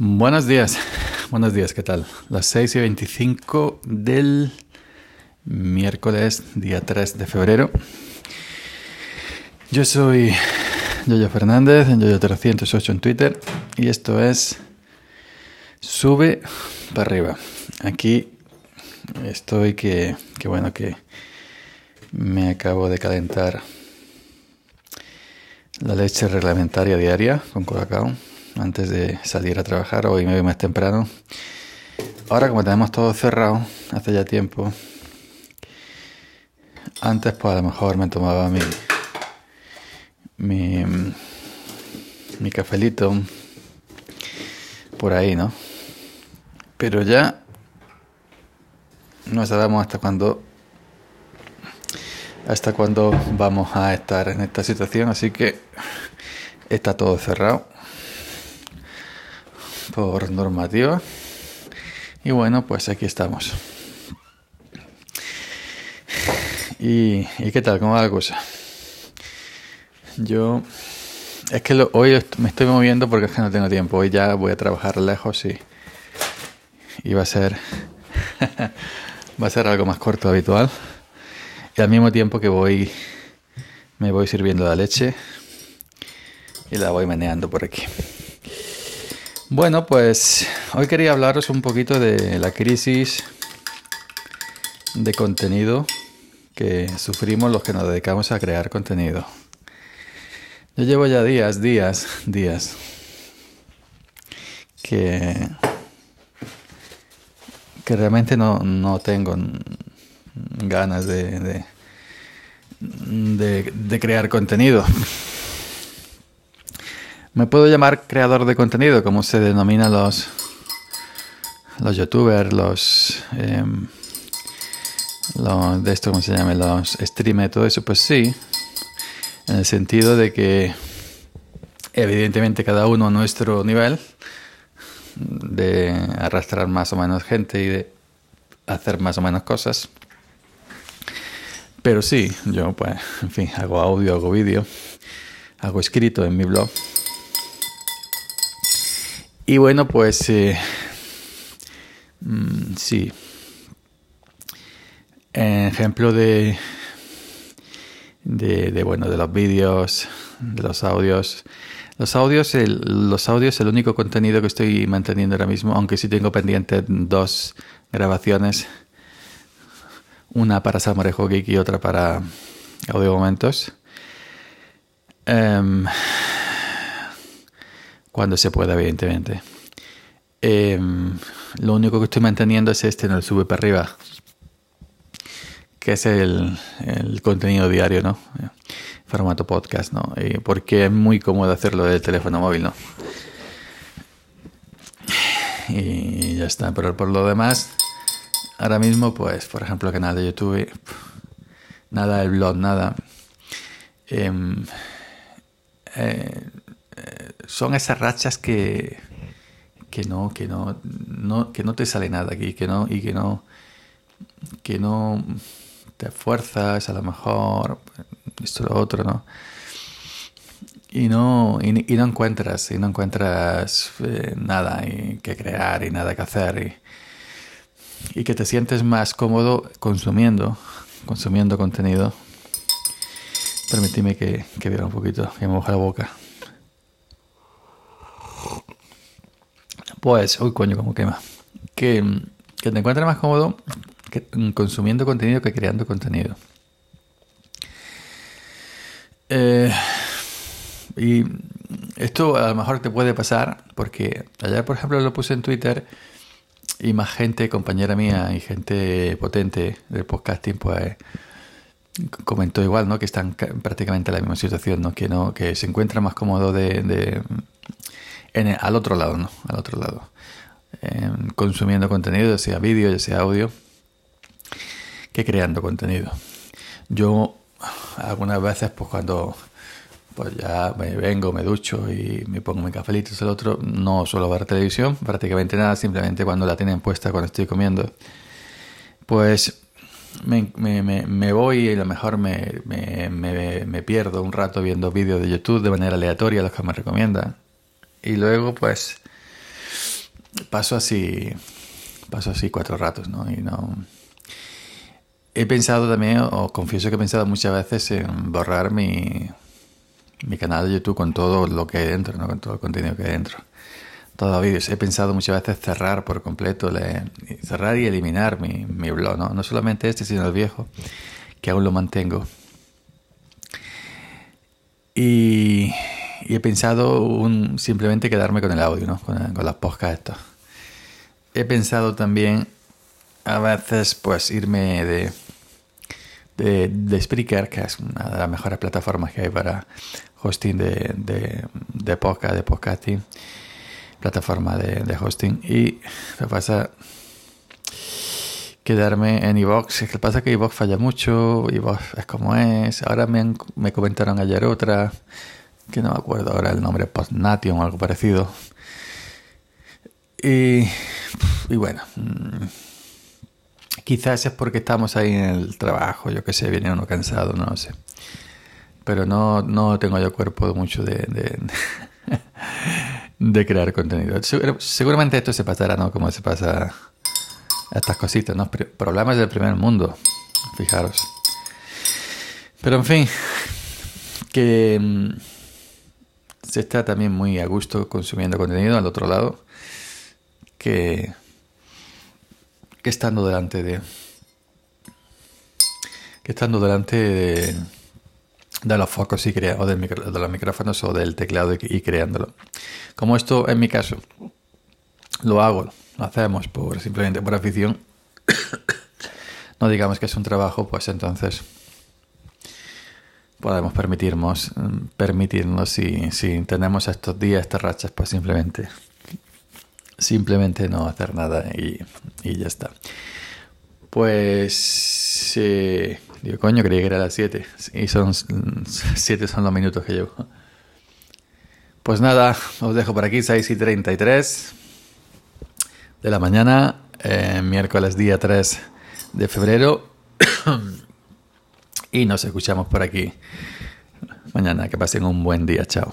Buenos días, buenos días, ¿qué tal? Las 6 y 25 del miércoles, día 3 de febrero. Yo soy Yoyo Fernández, en Yoyo308 en Twitter, y esto es Sube para arriba. Aquí estoy que, que bueno, que me acabo de calentar la leche reglamentaria diaria con Colacao antes de salir a trabajar. Hoy me voy más temprano. Ahora como tenemos todo cerrado, hace ya tiempo, antes pues a lo mejor me tomaba mi, mi, mi cafelito por ahí, ¿no? Pero ya no sabemos hasta cuándo hasta cuándo vamos a estar en esta situación, así que está todo cerrado por normativa. Y bueno, pues aquí estamos. ¿Y, qué tal? ¿Cómo va la cosa? Yo... Es que hoy me estoy moviendo porque es que no tengo tiempo. Hoy ya voy a trabajar lejos y, y va a ser va a ser algo más corto habitual. Y al mismo tiempo que voy me voy sirviendo la leche y la voy meneando por aquí. Bueno, pues hoy quería hablaros un poquito de la crisis de contenido que sufrimos los que nos dedicamos a crear contenido. Yo llevo ya días, días, días que, que realmente no, no tengo ganas de, de, de, de crear contenido. Me puedo llamar creador de contenido, como se denomina los, los youtubers, los, em, los de esto, ¿cómo se llama? Los streamers, todo eso, pues sí, en el sentido de que evidentemente cada uno a nuestro nivel de arrastrar más o menos gente y de hacer más o menos cosas. Pero sí, yo pues, en fin, hago audio, hago vídeo, hago escrito en mi blog y bueno, pues eh, mm, sí. Ejemplo de, de, bueno de los vídeos, de los audios. Los audios, el, los audios, el único contenido que estoy manteniendo ahora mismo, aunque sí tengo pendiente dos grabaciones, una para Samorejo Geek y otra para Audio Momentos. Em, cuando se pueda, evidentemente. Em, lo único que estoy manteniendo es este, no el sube para arriba, que es el, contenido diario, ¿no? Formato podcast, ¿no? porque es muy cómodo hacerlo del teléfono móvil, ¿no? Y ya está, pero por lo demás, ahora mismo, pues, por ejemplo, canal de YouTube, nada, el blog, nada. Em, eh, son esas rachas que, que no, que no, no, que no te sale nada aquí, que no, y que no, que no te esfuerzas a lo mejor, esto lo otro, ¿no? Y no, y, no encuentras, y no encuentras eh, nada que crear y nada que hacer y, y que te sientes más cómodo consumiendo, consumiendo contenido. Permitidme que, que un poquito, que me moja la boca. Pues, uy, coño, como quema. Que, que te encuentres más cómodo consumiendo contenido que creando contenido. Eh, y esto a lo mejor te puede pasar porque ayer, por ejemplo, lo puse en Twitter y más gente, compañera mía y gente potente del podcasting, pues comentó igual, ¿no? Que están prácticamente en la misma situación, ¿no? Que no, que se encuentra más cómodo de al otro lado, ¿no? Al otro lado. Em, consumiendo contenido, ya sea vídeo, ya sea audio, que creando contenido. Yo algunas veces, pues cuando pues ya me vengo, me ducho y me pongo mi cafelito, es el otro, no suelo ver televisión, prácticamente nada, simplemente cuando la tienen puesta, cuando estoy comiendo, pues me, me, me, voy y a lo mejor me, me, pierdo un rato viendo vídeos de YouTube de manera aleatoria, los que me recomiendan. Y luego, pues, paso así, paso así cuatro ratos, ¿no? Y no... He pensado también, o confieso que he pensado muchas veces en borrar mi, mi canal de YouTube con todo lo que hay dentro, ¿no? Con todo el contenido que hay dentro. Todos los vídeos. He pensado muchas veces cerrar por completo, cerrar y eliminar mi, mi blog, ¿no? No solamente este, sino el viejo, que aún lo mantengo. Y, he pensado un, simplemente quedarme con el audio, ¿no? con, las podcasts estos. He pensado también a veces pues irme de, de, de, Spreaker, que es una de las mejores plataformas que hay para hosting de, de, de podcast, de podcasting, plataforma de, de hosting. Y que pasa quedarme en iVox. Es que pasa que iVox falla mucho, iVox es como es. Ahora me, me comentaron ayer otra, que no me acuerdo ahora el nombre, Postnation o algo parecido. Y, y bueno, mm, quizás es porque estamos ahí en el trabajo, yo que sé, viene uno cansado, no lo sé. Pero no, no tengo yo cuerpo mucho de, de, de crear contenido. Seguramente esto se pasará, ¿no? Como se pasa estas cositas, ¿no? Problemas del primer mundo, fijaros. Pero en fin, que mm, se está también muy a gusto consumiendo contenido al otro lado que, que estando delante de que estando delante de, de los focos y crea, o del de los micrófonos o del teclado y, y creándolo. Como esto en mi caso lo hago lo hacemos por simplemente por afición, no digamos que es un trabajo, pues entonces podemos permitirnos, permitirnos si, si tenemos estos días, estas rachas, pues simplemente, simplemente no hacer nada y, y ya está. Pues, eh, digo, coño, creí que era las 7 y son 7 son los minutos que llevo. Pues nada, os dejo por aquí, 6 y 33 de la mañana, eh, miércoles día 3 de febrero. y nos escuchamos por aquí mañana. Que pasen un buen día. Chao.